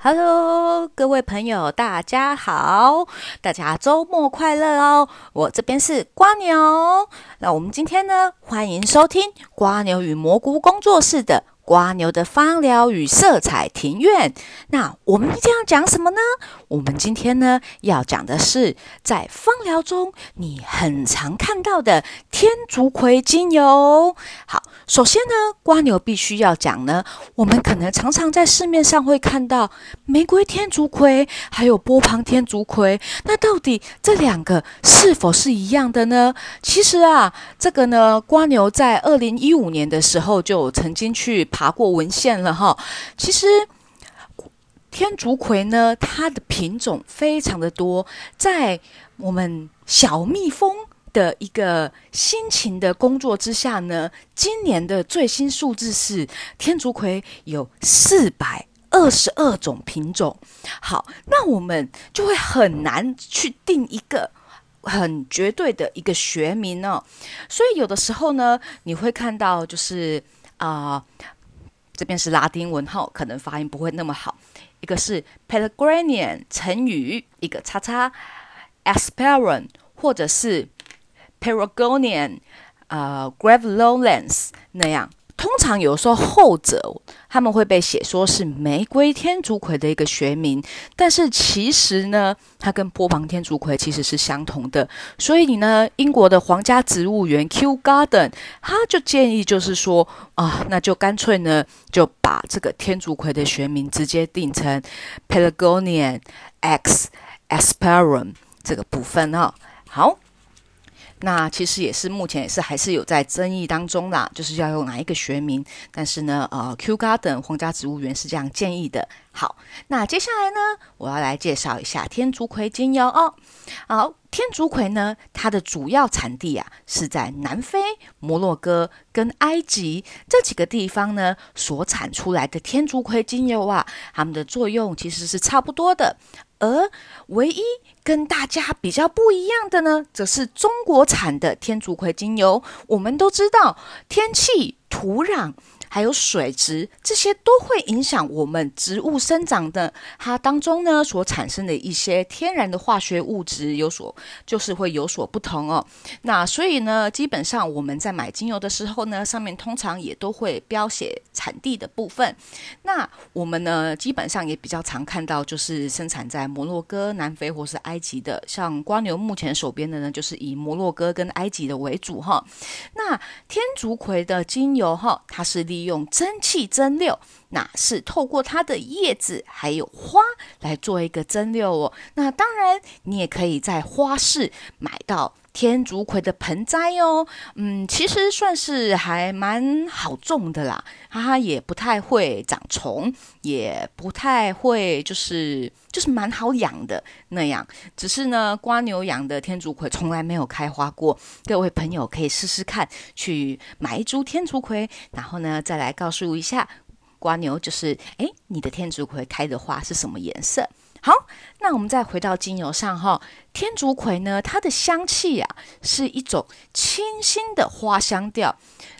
Hello，各位朋友，大家好，大家周末快乐哦！我这边是瓜牛，那我们今天呢，欢迎收听瓜牛与蘑菇工作室的。瓜牛的芳疗与色彩庭院。那我们今天要讲什么呢？我们今天呢要讲的是在芳疗中你很常看到的天竺葵精油。好，首先呢，瓜牛必须要讲呢，我们可能常常在市面上会看到玫瑰天竺葵，还有波旁天竺葵。那到底这两个是否是一样的呢？其实啊，这个呢，瓜牛在二零一五年的时候就曾经去。查过文献了哈，其实天竺葵呢，它的品种非常的多，在我们小蜜蜂的一个辛勤的工作之下呢，今年的最新数字是天竺葵有四百二十二种品种。好，那我们就会很难去定一个很绝对的一个学名哦，所以有的时候呢，你会看到就是啊。这边是拉丁文号，可能发音不会那么好。一个是 Pelagranian 成语，一个叉叉 Asperon，或者是 Paragonian 呃 Gravelowlands 那样。通常有时候后者他们会被写说是玫瑰天竺葵的一个学名，但是其实呢，它跟波旁天竺葵其实是相同的。所以你呢，英国的皇家植物园 Kew Garden，他就建议就是说啊，那就干脆呢，就把这个天竺葵的学名直接定成 Pelargonian X Asperum 这个部分哦。好。那其实也是目前也是还是有在争议当中啦，就是要用哪一个学名。但是呢，呃，Q Garden 皇家植物园是这样建议的。好，那接下来呢，我要来介绍一下天竺葵精油哦。好，天竺葵呢，它的主要产地啊是在南非、摩洛哥跟埃及这几个地方呢，所产出来的天竺葵精油啊，它们的作用其实是差不多的。而唯一跟大家比较不一样的呢，则是中国产的天竺葵精油。我们都知道，天气、土壤。还有水质，这些都会影响我们植物生长的。它当中呢，所产生的一些天然的化学物质有所，就是会有所不同哦。那所以呢，基本上我们在买精油的时候呢，上面通常也都会标写产地的部分。那我们呢，基本上也比较常看到，就是生产在摩洛哥、南非或是埃及的。像瓜牛目前手边的呢，就是以摩洛哥跟埃及的为主哈。那天竺葵的精油哈，它是利用蒸汽蒸馏，那是透过它的叶子还有花来做一个蒸馏哦。那当然，你也可以在花市买到。天竺葵的盆栽哦，嗯，其实算是还蛮好种的啦，它也不太会长虫，也不太会就是就是蛮好养的那样。只是呢，瓜牛养的天竺葵从来没有开花过，各位朋友可以试试看，去买一株天竺葵，然后呢再来告诉一下瓜牛，就是诶，你的天竺葵开的花是什么颜色？好，那我们再回到精油上哈。天竺葵呢，它的香气啊是一种清新的花香调，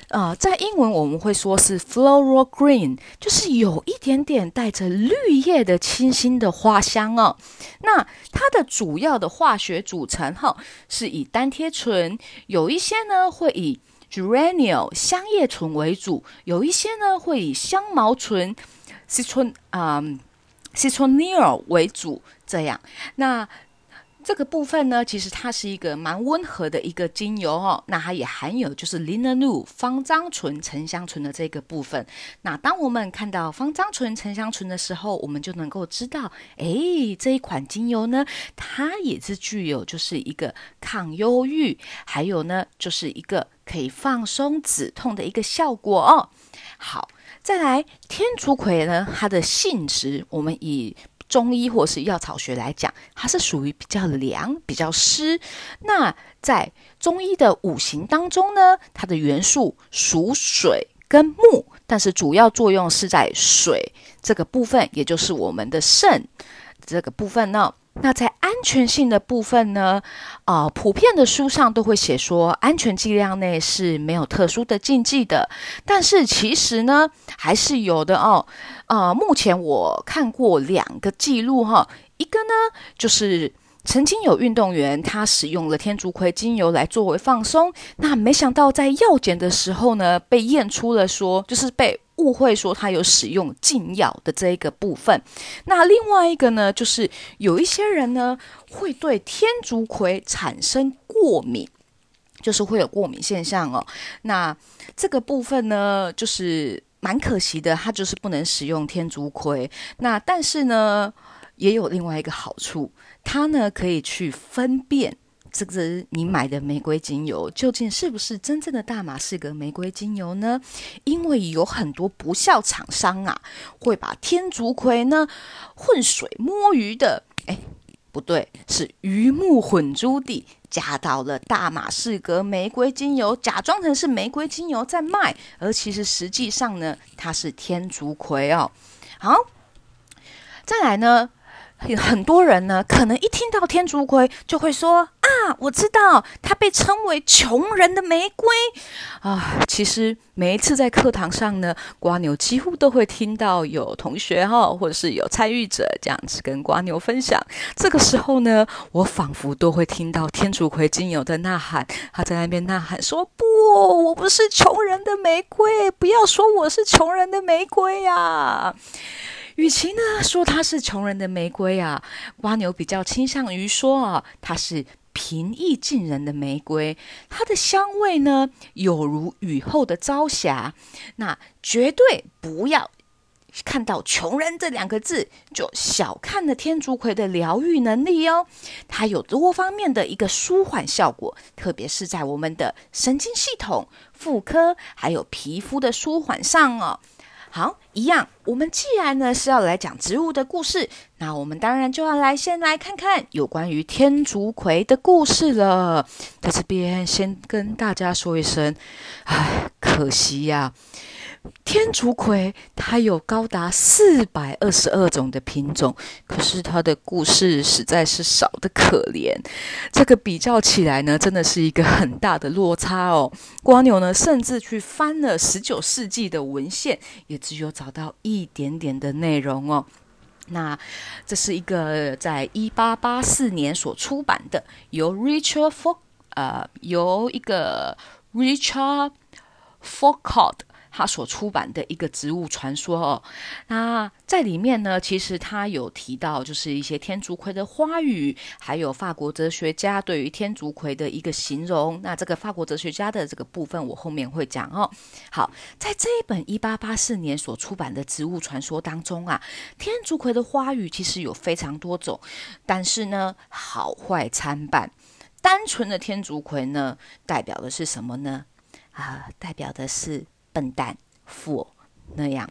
呃，在英文我们会说是 floral green，就是有一点点带着绿叶的清新的花香哦。那它的主要的化学组成哈是以单贴醇，有一些呢会以 geraniol 香叶醇为主，有一些呢会以香茅醇 citron 啊。Citronella 为主，这样，那这个部分呢，其实它是一个蛮温和的一个精油哦。那它也含有就是 linalool 芳樟醇、沉香醇的这个部分。那当我们看到芳樟醇、沉香醇的时候，我们就能够知道，哎，这一款精油呢，它也是具有就是一个抗忧郁，还有呢，就是一个可以放松止痛的一个效果哦。好。再来，天竺葵呢，它的性质，我们以中医或是药草学来讲，它是属于比较凉、比较湿。那在中医的五行当中呢，它的元素属水跟木，但是主要作用是在水这个部分，也就是我们的肾这个部分呢。那在安全性的部分呢，啊，普遍的书上都会写说，安全剂量内是没有特殊的禁忌的。但是其实呢，还是有的哦。啊，目前我看过两个记录哈，一个呢就是曾经有运动员他使用了天竺葵精油来作为放松，那没想到在药检的时候呢，被验出了说就是被。误会说他有使用禁药的这一个部分，那另外一个呢，就是有一些人呢会对天竺葵产生过敏，就是会有过敏现象哦。那这个部分呢，就是蛮可惜的，他就是不能使用天竺葵。那但是呢，也有另外一个好处，它呢可以去分辨。这个你买的玫瑰精油究竟是不是真正的大马士革玫瑰精油呢？因为有很多不孝厂商啊，会把天竺葵呢混水摸鱼的，哎，不对，是鱼目混珠地加到了大马士革玫瑰精油，假装成是玫瑰精油在卖，而其实实际上呢，它是天竺葵哦。好，再来呢。很多人呢，可能一听到天竺葵就会说啊，我知道它被称为穷人的玫瑰啊。其实每一次在课堂上呢，瓜牛几乎都会听到有同学哈，或者是有参与者这样子跟瓜牛分享。这个时候呢，我仿佛都会听到天竺葵精油的呐喊，他在那边呐喊说：“不，我不是穷人的玫瑰，不要说我是穷人的玫瑰呀。”与其呢说它是穷人的玫瑰啊，蜗牛比较倾向于说啊，它是平易近人的玫瑰。它的香味呢，有如雨后的朝霞。那绝对不要看到“穷人”这两个字就小看了天竺葵的疗愈能力哦。它有多方面的一个舒缓效果，特别是在我们的神经系统、妇科还有皮肤的舒缓上哦。好，一样。我们既然呢是要来讲植物的故事，那我们当然就要来先来看看有关于天竺葵的故事了。在这边先跟大家说一声，唉，可惜呀。天竺葵它有高达四百二十二种的品种，可是它的故事实在是少的可怜。这个比较起来呢，真的是一个很大的落差哦。瓜牛呢，甚至去翻了十九世纪的文献，也只有找到一点点的内容哦。那这是一个在一八八四年所出版的，由 Richard Fork 呃，由一个 Richard Forcoud。他所出版的一个植物传说哦，那在里面呢，其实他有提到，就是一些天竺葵的花语，还有法国哲学家对于天竺葵的一个形容。那这个法国哲学家的这个部分，我后面会讲哦。好，在这一本一八八四年所出版的植物传说当中啊，天竺葵的花语其实有非常多种，但是呢，好坏参半。单纯的天竺葵呢，代表的是什么呢？啊，代表的是。笨蛋，富那样，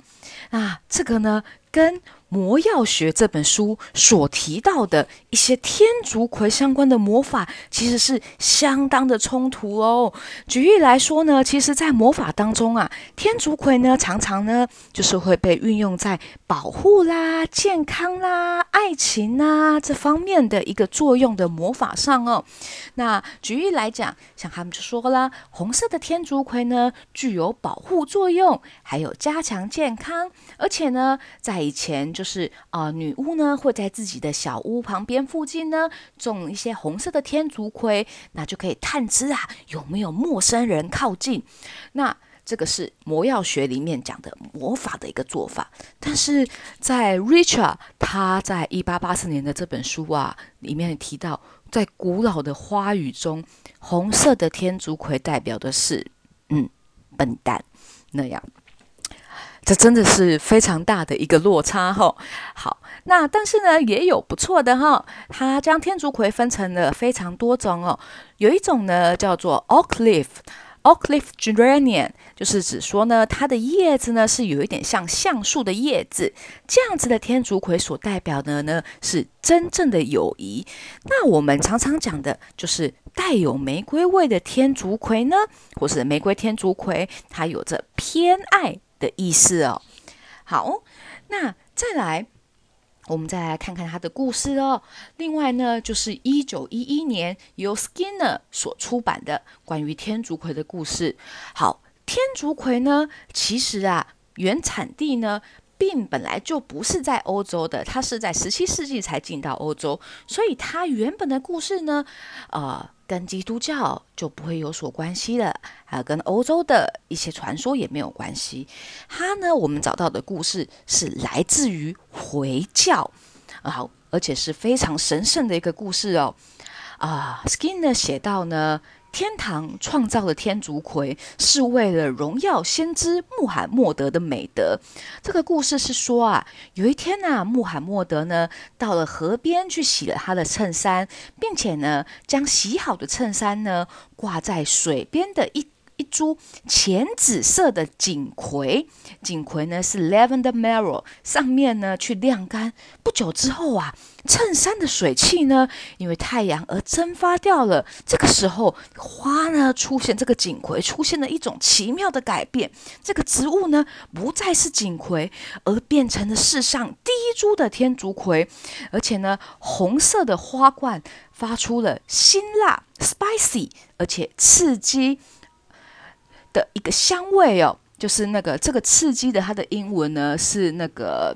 啊这个呢，跟。《魔药学》这本书所提到的一些天竺葵相关的魔法，其实是相当的冲突哦。举例来说呢，其实，在魔法当中啊，天竺葵呢，常常呢，就是会被运用在保护啦、健康啦、爱情啦这方面的一个作用的魔法上哦。那举例来讲，像他们就说了，红色的天竺葵呢，具有保护作用，还有加强健康，而且呢，在以前。就是啊，女巫呢会在自己的小屋旁边附近呢种一些红色的天竺葵，那就可以探知啊有没有陌生人靠近。那这个是魔药学里面讲的魔法的一个做法。但是在 Richard 他在一八八四年的这本书啊里面提到，在古老的花语中，红色的天竺葵代表的是嗯笨蛋那样。这真的是非常大的一个落差哈。好，那但是呢，也有不错的哈。它将天竺葵分成了非常多种哦。有一种呢叫做 oak leaf，oak leaf geranium，就是指说呢，它的叶子呢是有一点像橡树的叶子。这样子的天竺葵所代表的呢是真正的友谊。那我们常常讲的就是带有玫瑰味的天竺葵呢，或是玫瑰天竺葵，它有着偏爱。的意思哦，好，那再来，我们再来看看他的故事哦。另外呢，就是一九一一年由 Skinner 所出版的关于天竺葵的故事。好，天竺葵呢，其实啊，原产地呢，并本来就不是在欧洲的，它是在十七世纪才进到欧洲，所以它原本的故事呢，呃。跟基督教就不会有所关系了，还有跟欧洲的一些传说也没有关系。它呢，我们找到的故事是来自于回教，啊，而且是非常神圣的一个故事哦。啊，Skin 呢写到呢。天堂创造了天竺葵，是为了荣耀先知穆罕默德的美德。这个故事是说啊，有一天呐，穆罕默德呢到了河边去洗了他的衬衫，并且呢将洗好的衬衫呢挂在水边的一。一株浅紫色的锦葵，锦葵呢是 lavender marrow，上面呢去晾干。不久之后啊，衬衫的水汽呢因为太阳而蒸发掉了。这个时候，花呢出现，这个锦葵出现了一种奇妙的改变。这个植物呢不再是锦葵，而变成了世上第一株的天竺葵。而且呢，红色的花冠发出了辛辣 spicy，而且刺激。的一个香味哦，就是那个这个刺激的，它的英文呢是那个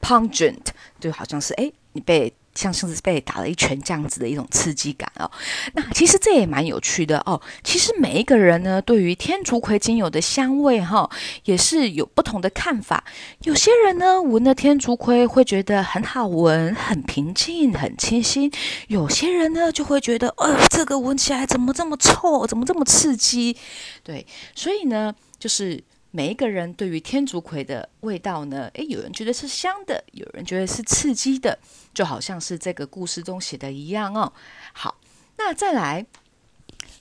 pungent，就好像是哎，你被。像是被打了一拳这样子的一种刺激感哦，那其实这也蛮有趣的哦。其实每一个人呢，对于天竺葵精油的香味哈，也是有不同的看法。有些人呢，闻了天竺葵会觉得很好闻、很平静、很清新；有些人呢，就会觉得，呃，这个闻起来怎么这么臭，怎么这么刺激？对，所以呢，就是。每一个人对于天竺葵的味道呢，诶，有人觉得是香的，有人觉得是刺激的，就好像是这个故事中写的一样哦。好，那再来，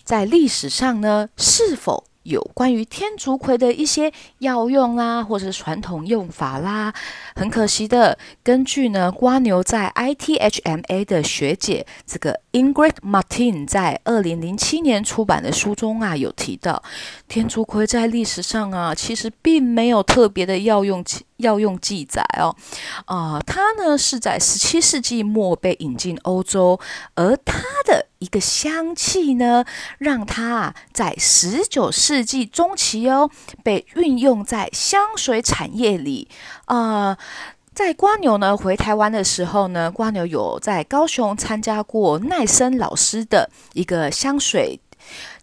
在历史上呢，是否？有关于天竺葵的一些药用啦，或者是传统用法啦。很可惜的，根据呢瓜牛在 ITHMA 的学姐这个 Ingrid Martin 在二零零七年出版的书中啊，有提到天竺葵在历史上啊，其实并没有特别的药用药用记载哦。啊，它呢是在十七世纪末被引进欧洲，而它的。一个香气呢，让它啊在十九世纪中期哦被运用在香水产业里啊。在瓜牛呢回台湾的时候呢，瓜牛有在高雄参加过奈森老师的一个香水。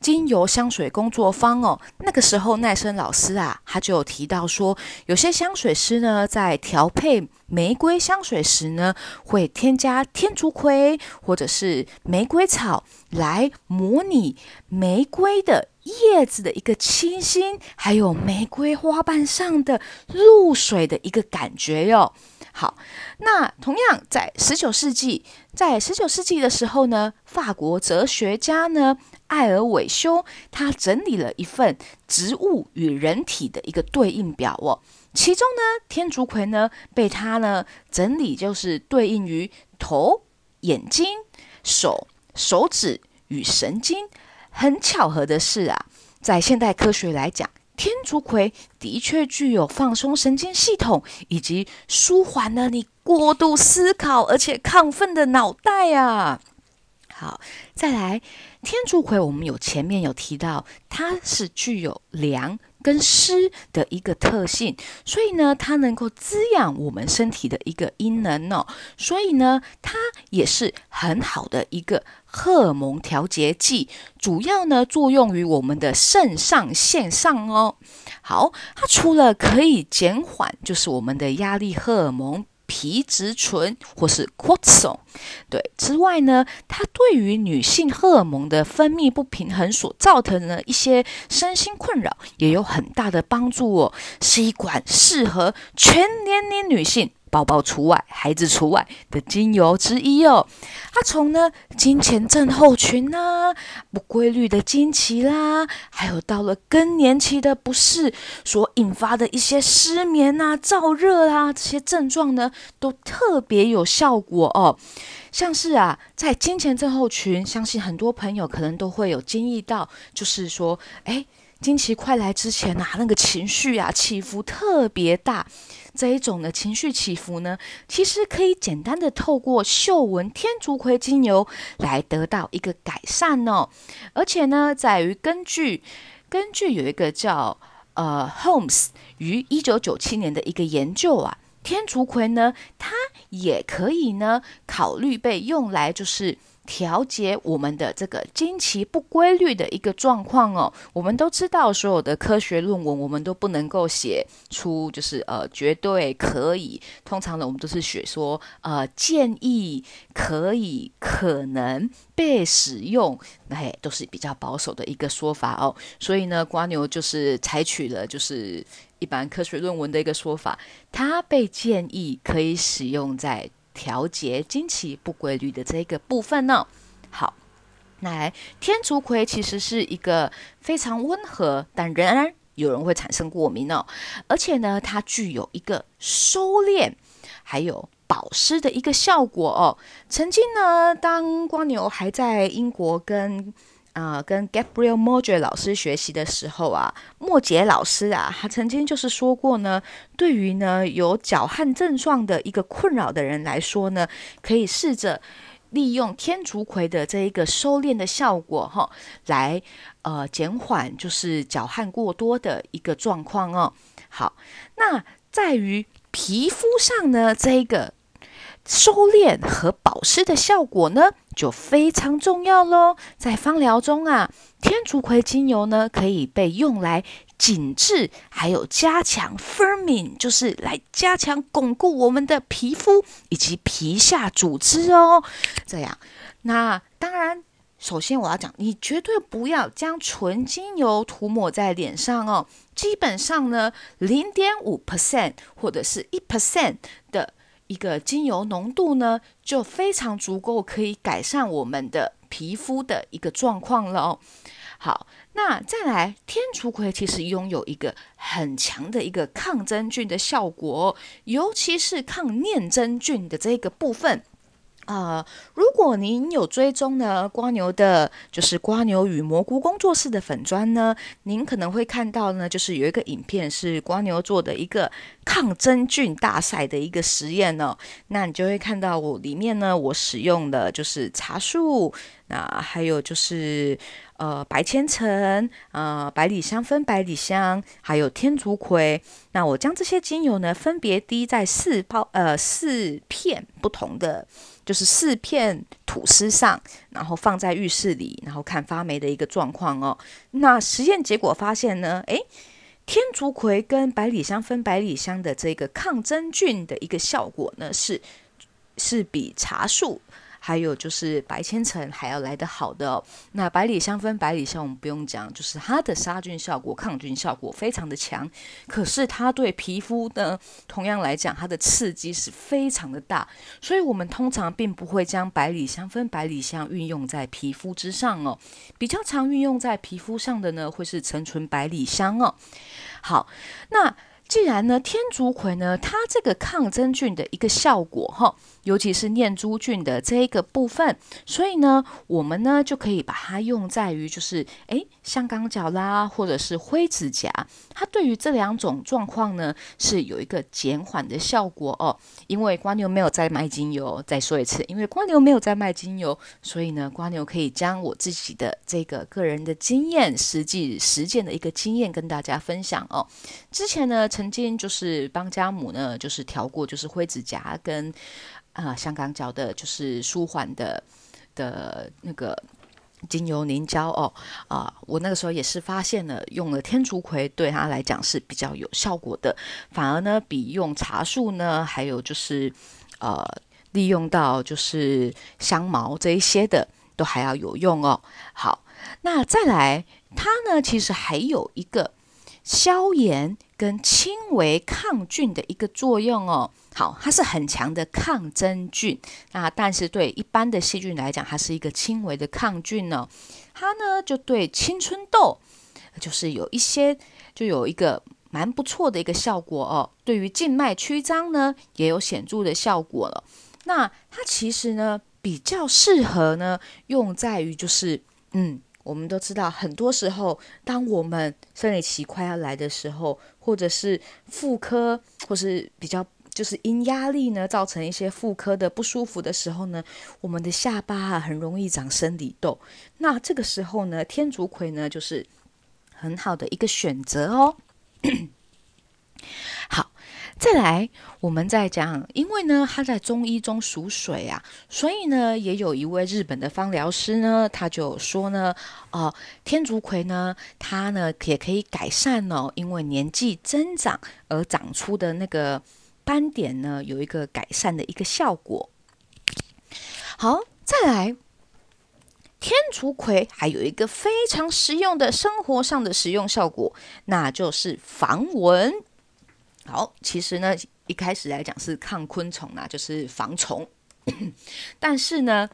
精油香水工作坊哦，那个时候奈森老师啊，他就有提到说，有些香水师呢，在调配玫瑰香水时呢，会添加天竺葵或者是玫瑰草来模拟玫瑰的叶子的一个清新，还有玫瑰花瓣上的露水的一个感觉哟。好，那同样在十九世纪，在十九世纪的时候呢，法国哲学家呢艾尔韦修他整理了一份植物与人体的一个对应表哦，其中呢天竺葵呢被他呢整理就是对应于头、眼睛、手、手指与神经。很巧合的是啊，在现代科学来讲。天竺葵的确具有放松神经系统，以及舒缓了你过度思考而且亢奋的脑袋啊。好，再来，天竺葵我们有前面有提到，它是具有凉。跟湿的一个特性，所以呢，它能够滋养我们身体的一个阴能哦，所以呢，它也是很好的一个荷尔蒙调节剂，主要呢作用于我们的肾上腺上哦。好，它除了可以减缓，就是我们的压力荷尔蒙。皮质醇或是 cortisol，对之外呢，它对于女性荷尔蒙的分泌不平衡所造成的一些身心困扰也有很大的帮助哦，是一款适合全年龄女性。宝宝除外，孩子除外的精油之一哦。它从呢金钱症候群呐、不规律的经期啦，还有到了更年期的不适所引发的一些失眠啊、燥热啊这些症状呢，都特别有效果哦。像是啊，在金钱症候群，相信很多朋友可能都会有经历到，就是说，哎。经期快来之前呐，那个情绪啊起伏特别大。这一种的情绪起伏呢，其实可以简单的透过嗅闻天竺葵精油来得到一个改善哦。而且呢，在于根据根据有一个叫呃 Holmes 于一九九七年的一个研究啊，天竺葵呢，它也可以呢考虑被用来就是。调节我们的这个经期不规律的一个状况哦，我们都知道，所有的科学论文我们都不能够写出就是呃绝对可以，通常呢我们都是写说呃建议可以可能被使用，那都是比较保守的一个说法哦。所以呢，瓜牛就是采取了就是一般科学论文的一个说法，它被建议可以使用在。调节经期不规律的这个部分呢，好，来天竺葵其实是一个非常温和，但仍然有人会产生过敏哦，而且呢，它具有一个收敛还有保湿的一个效果哦。曾经呢，当光牛还在英国跟。啊，跟 Gabriel Morje 老师学习的时候啊，莫杰老师啊，他曾经就是说过呢，对于呢有脚汗症状的一个困扰的人来说呢，可以试着利用天竺葵的这一个收敛的效果哈，来呃减缓就是脚汗过多的一个状况哦。好，那在于皮肤上呢，这一个。收敛和保湿的效果呢，就非常重要喽。在芳疗中啊，天竺葵精油呢，可以被用来紧致，还有加强 firming，就是来加强巩固我们的皮肤以及皮下组织哦。这样，那当然，首先我要讲，你绝对不要将纯精油涂抹在脸上哦。基本上呢，零点五 percent 或者是一 percent 的。一个精油浓度呢，就非常足够，可以改善我们的皮肤的一个状况了哦。好，那再来，天竺葵其实拥有一个很强的一个抗真菌的效果，尤其是抗念真菌的这个部分。啊，如果您有追踪呢，瓜牛的，就是瓜牛与蘑菇工作室的粉砖呢，您可能会看到呢，就是有一个影片是瓜牛做的一个抗真菌大赛的一个实验呢，那你就会看到我里面呢，我使用的就是茶树，那还有就是呃白千层，呃百里香分百里香，还有天竺葵，那我将这些精油呢，分别滴在四包呃四片不同的。就是四片吐司上，然后放在浴室里，然后看发霉的一个状况哦。那实验结果发现呢，诶，天竺葵跟百里香分百里香的这个抗真菌的一个效果呢，是是比茶树。还有就是白千层还要来得好的。那百里香分百里香，我们不用讲，就是它的杀菌效果、抗菌效果非常的强。可是它对皮肤呢，同样来讲，它的刺激是非常的大。所以我们通常并不会将百里香分百里香运用在皮肤之上哦。比较常运用在皮肤上的呢，会是陈醇百里香哦。好，那。既然呢，天竺葵呢，它这个抗真菌的一个效果哈，尤其是念珠菌的这一个部分，所以呢，我们呢就可以把它用在于就是诶香港脚啦，或者是灰指甲，它对于这两种状况呢是有一个减缓的效果哦。因为瓜牛没有在卖精油，再说一次，因为瓜牛没有在卖精油，所以呢，瓜牛可以将我自己的这个个人的经验、实际实践的一个经验跟大家分享哦。之前呢，曾曾经就是帮家母呢，就是调过，就是灰指甲跟啊香港脚的，就是舒缓的的那个精油凝胶哦啊，我那个时候也是发现了，用了天竺葵对他来讲是比较有效果的，反而呢比用茶树呢，还有就是呃利用到就是香茅这一些的都还要有用哦。好，那再来，它呢其实还有一个。消炎跟轻微抗菌的一个作用哦，好，它是很强的抗真菌，那但是对一般的细菌来讲，它是一个轻微的抗菌呢。它呢就对青春痘，就是有一些就有一个蛮不错的一个效果哦。对于静脉曲张呢，也有显著的效果了。那它其实呢比较适合呢用在于就是嗯。我们都知道，很多时候，当我们生理期快要来的时候，或者是妇科，或是比较就是因压力呢造成一些妇科的不舒服的时候呢，我们的下巴啊很容易长生理痘。那这个时候呢，天竺葵呢就是很好的一个选择哦。好。再来，我们再讲，因为呢，它在中医中属水啊，所以呢，也有一位日本的芳疗师呢，他就说呢，哦，天竺葵呢，它呢也可以改善哦，因为年纪增长而长出的那个斑点呢，有一个改善的一个效果。好，再来，天竺葵还有一个非常实用的生活上的实用效果，那就是防蚊。好，其实呢，一开始来讲是抗昆虫啊，就是防虫。但是呢，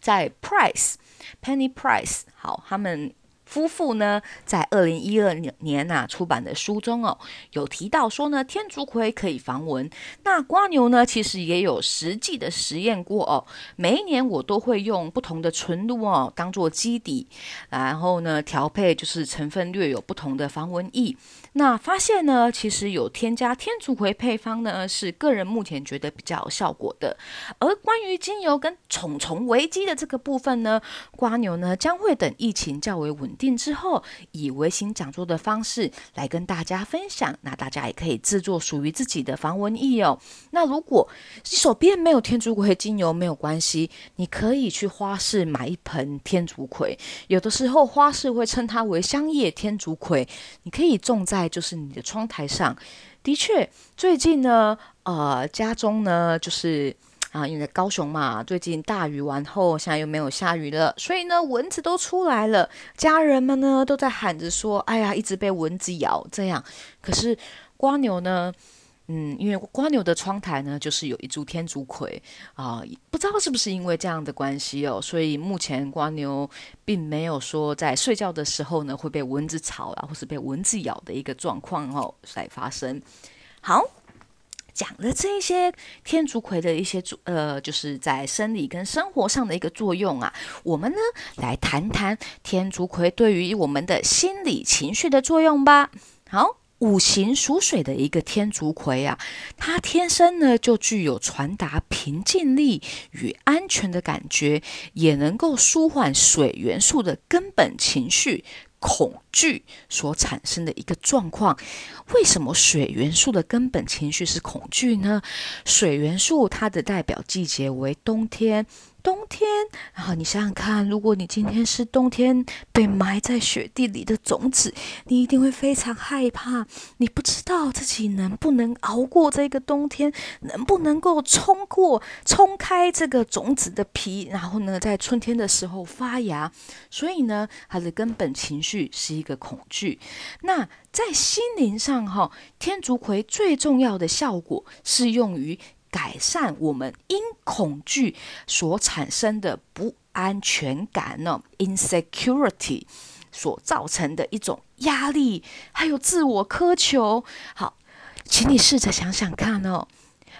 在 Price Penny Price 好，他们。夫妇呢，在二零一二年年呐出版的书中哦，有提到说呢，天竺葵可以防蚊。那瓜牛呢，其实也有实际的实验过哦。每一年我都会用不同的纯露哦，当做基底，然后呢调配就是成分略有不同的防蚊液。那发现呢，其实有添加天竺葵配方呢，是个人目前觉得比较有效果的。而关于精油跟虫虫危机的这个部分呢，瓜牛呢将会等疫情较为稳。定之后，以微型讲座的方式来跟大家分享。那大家也可以制作属于自己的防蚊液哦。那如果你手边没有天竺葵精油，没有关系，你可以去花市买一盆天竺葵。有的时候花市会称它为香叶天竺葵，你可以种在就是你的窗台上。的确，最近呢，呃，家中呢就是。啊，因为高雄嘛，最近大雨完后，现在又没有下雨了，所以呢，蚊子都出来了。家人们呢都在喊着说：“哎呀，一直被蚊子咬。”这样，可是瓜牛呢，嗯，因为瓜牛的窗台呢就是有一株天竺葵啊，不知道是不是因为这样的关系哦，所以目前瓜牛并没有说在睡觉的时候呢会被蚊子吵了，或是被蚊子咬的一个状况哦在发生。好。讲了这些天竺葵的一些作呃，就是在生理跟生活上的一个作用啊，我们呢来谈谈天竺葵对于我们的心理情绪的作用吧。好，五行属水的一个天竺葵啊，它天生呢就具有传达平静力与安全的感觉，也能够舒缓水元素的根本情绪。恐惧所产生的一个状况，为什么水元素的根本情绪是恐惧呢？水元素它的代表季节为冬天。冬天，然后你想想看，如果你今天是冬天被埋在雪地里的种子，你一定会非常害怕。你不知道自己能不能熬过这个冬天，能不能够冲过、冲开这个种子的皮，然后呢，在春天的时候发芽。所以呢，它的根本情绪是一个恐惧。那在心灵上，哈，天竺葵最重要的效果是用于。改善我们因恐惧所产生的不安全感呢，insecurity 所造成的一种压力，还有自我苛求。好，请你试着想想看哦，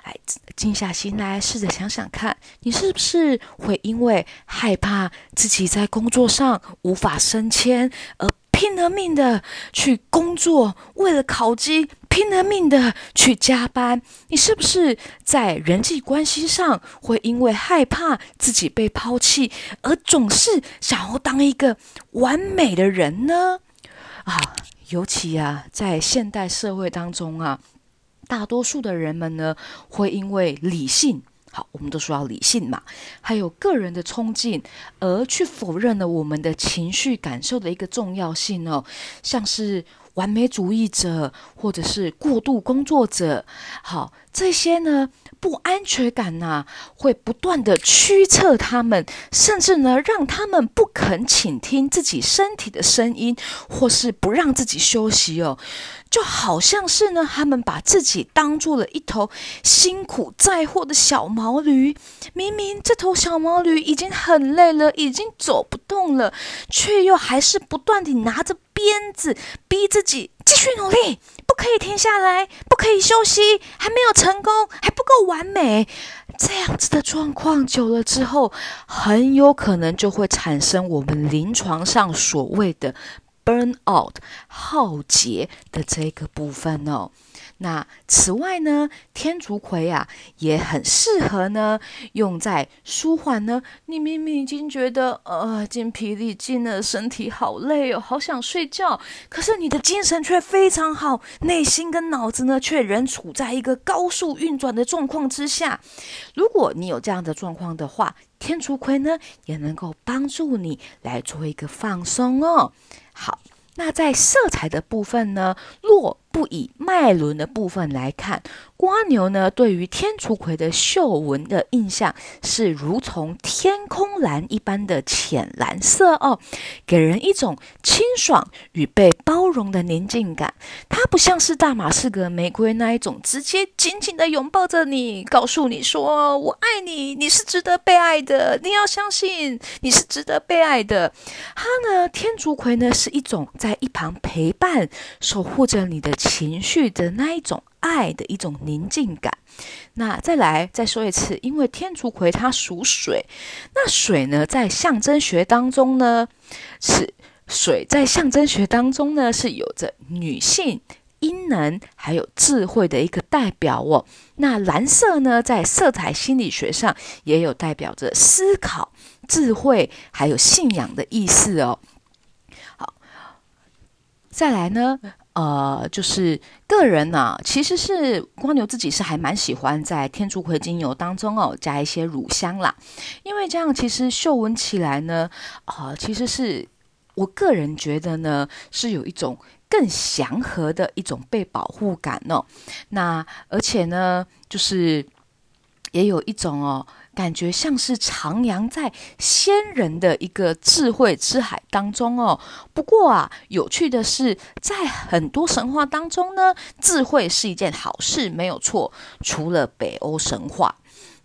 哎，静下心来，试着想想看，你是不是会因为害怕自己在工作上无法升迁而拼了命的去工作，为了考级？拼了命的去加班，你是不是在人际关系上会因为害怕自己被抛弃而总是想要当一个完美的人呢？啊，尤其啊，在现代社会当中啊，大多数的人们呢，会因为理性，好，我们都说要理性嘛，还有个人的冲劲，而去否认了我们的情绪感受的一个重要性哦，像是。完美主义者，或者是过度工作者，好，这些呢不安全感呐，会不断的驱策他们，甚至呢让他们不肯倾听自己身体的声音，或是不让自己休息哦。就好像是呢，他们把自己当做了一头辛苦载货的小毛驴，明明这头小毛驴已经很累了，已经走不动了，却又还是不断地拿着鞭子逼自己继续努力，不可以停下来，不可以休息，还没有成功，还不够完美。这样子的状况久了之后，很有可能就会产生我们临床上所谓的 burn out 耗竭的这个部分哦。那此外呢，天竺葵啊也很适合呢用在舒缓呢。你明明已经觉得呃筋疲力尽了，身体好累哦，好想睡觉，可是你的精神却非常好，内心跟脑子呢却仍处在一个高速运转的状况之下。如果你有这样的状况的话，天竺葵呢也能够帮助你来做一个放松哦。好，那在色彩的部分呢，落不以脉轮的部分来看，瓜牛呢对于天竺葵的绣纹的印象是如同天空蓝一般的浅蓝色哦，给人一种清爽与被包容的宁静感。它不像是大马士革玫瑰那一种直接紧紧的拥抱着你，告诉你说我爱你，你是值得被爱的，你要相信你是值得被爱的。它呢，天竺葵呢是一种在一旁陪伴、守护着你的。情绪的那一种爱的一种宁静感。那再来再说一次，因为天竺葵它属水，那水呢在象征学当中呢是水在象征学当中呢是有着女性阴能还有智慧的一个代表哦。那蓝色呢在色彩心理学上也有代表着思考、智慧还有信仰的意思哦。好，再来呢。呃，就是个人呢，其实是光牛自己是还蛮喜欢在天竺葵精油当中哦加一些乳香啦，因为这样其实嗅闻起来呢，啊，其实是我个人觉得呢是有一种更祥和的一种被保护感哦。那而且呢，就是也有一种哦。感觉像是徜徉在仙人的一个智慧之海当中哦。不过啊，有趣的是，在很多神话当中呢，智慧是一件好事，没有错。除了北欧神话。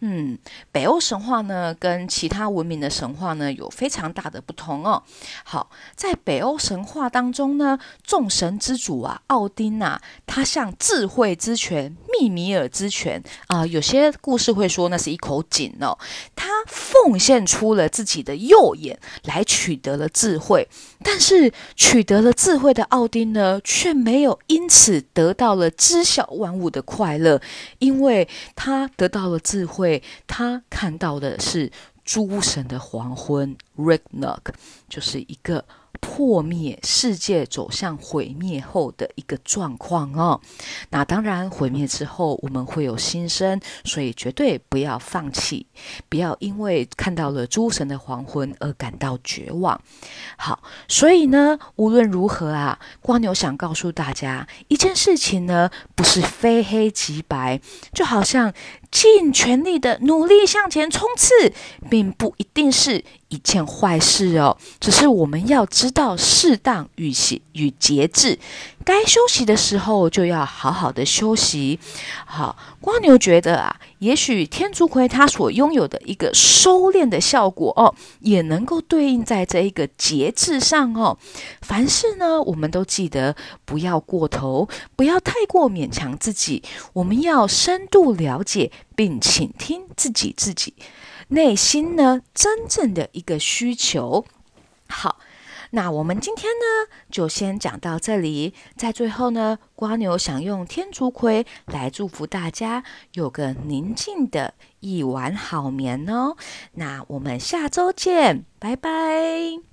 嗯，北欧神话呢，跟其他文明的神话呢，有非常大的不同哦。好，在北欧神话当中呢，众神之主啊，奥丁啊，他像智慧之泉密米尔之泉啊，有些故事会说那是一口井哦，他奉献出了自己的右眼来取得了智慧，但是取得了智慧的奥丁呢，却没有因此得到了知晓万物的快乐，因为他得到了智慧。他看到的是诸神的黄昏，Ragnarok，就是一个。破灭世界走向毁灭后的一个状况哦，那当然毁灭之后我们会有新生，所以绝对不要放弃，不要因为看到了诸神的黄昏而感到绝望。好，所以呢，无论如何啊，光牛想告诉大家一件事情呢，不是非黑即白，就好像尽全力的努力向前冲刺，并不一定是。一件坏事哦，只是我们要知道适当与节与节制，该休息的时候就要好好的休息。好，光牛觉得啊，也许天竺葵它所拥有的一个收敛的效果哦，也能够对应在这一个节制上哦。凡事呢，我们都记得不要过头，不要太过勉强自己，我们要深度了解并倾听自己自己。内心呢，真正的一个需求。好，那我们今天呢，就先讲到这里。在最后呢，瓜牛想用天竺葵来祝福大家有个宁静的一晚好眠哦。那我们下周见，拜拜。